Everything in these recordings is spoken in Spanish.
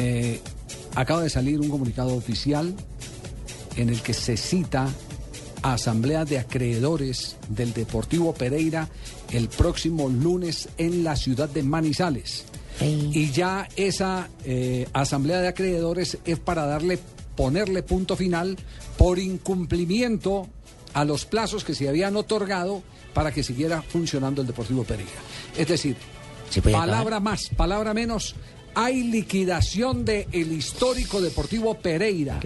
Eh, acaba de salir un comunicado oficial en el que se cita a asamblea de acreedores del Deportivo Pereira el próximo lunes en la ciudad de Manizales. Y ya esa eh, asamblea de acreedores es para darle, ponerle punto final por incumplimiento a los plazos que se habían otorgado para que siguiera funcionando el Deportivo Pereira. Es decir, palabra más, palabra menos, hay liquidación del el histórico Deportivo Pereira.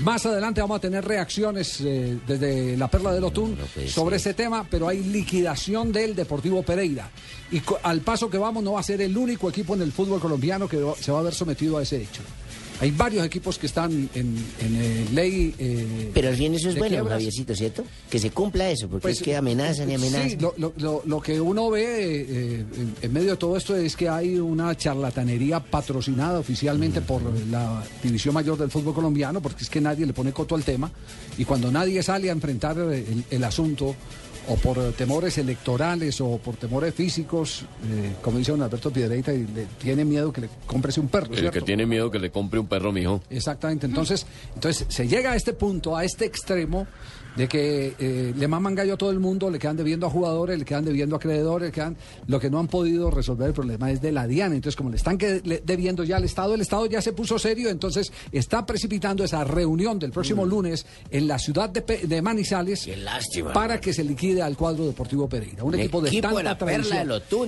Más adelante vamos a tener reacciones eh, desde la Perla del Otún sobre ese tema, pero hay liquidación del Deportivo Pereira. Y al paso que vamos no va a ser el único equipo en el fútbol colombiano que se va a ver sometido a ese hecho. Hay varios equipos que están en, en, eh, ley. eh, Pero al fin eso es bueno. Javiercito, ¿cierto? Que se cumpla eso, porque Pues, es que amenazan y amenazan. Sí, lo, lo- lo- lo que uno ve eh, en, en medio de todo esto es que hay una charlatanería patrocinada oficialmente por la División Mayor del Fútbol Colombiano, porque es que nadie le pone coto al tema, y cuando nadie sale a enfrentar el, el asunto, o por temores electorales o por temores físicos, eh, como dice don Alberto Piedreita, y le tiene miedo que le compres un perro, El ¿cierto? que tiene miedo que le compre un perro, mijo. Exactamente. Entonces, entonces se llega a este punto, a este extremo de que eh, le maman gallo a todo el mundo, le quedan debiendo a jugadores, le quedan debiendo a acreedores, le quedan, lo que no han podido resolver el problema es de la DIAN. Entonces, como le están que- le- debiendo ya al Estado, el Estado ya se puso serio, entonces está precipitando esa reunión del próximo lunes en la ciudad de, de Manizales Qué lástima, para que se liquide al cuadro deportivo Pereira. Un equipo de equipo de tanta tradición.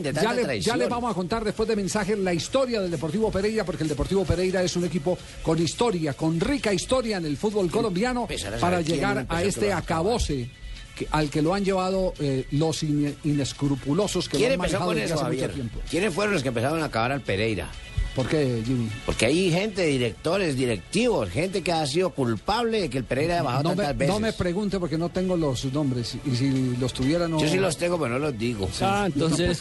de ya, le, ya tradición. le vamos a contar después de mensaje la historia del Deportivo Pereira, porque el Deportivo Pereira es un equipo con historia, con rica historia en el fútbol colombiano, a para llegar a este acabose que- al que lo han llevado eh, los in- inescrupulosos que ¿Quién lo han manejado desde eso, hace mucho Javier? tiempo. ¿Quiénes fueron los que empezaron a acabar al Pereira? ¿Por qué, Jimmy? Porque hay gente, directores, directivos, gente que ha sido culpable de que el Pereira haya bajado No me, tantas veces. no me pregunte porque no tengo los nombres y si los tuviera no... Yo sí los tengo, pero no los digo. Ah, entonces.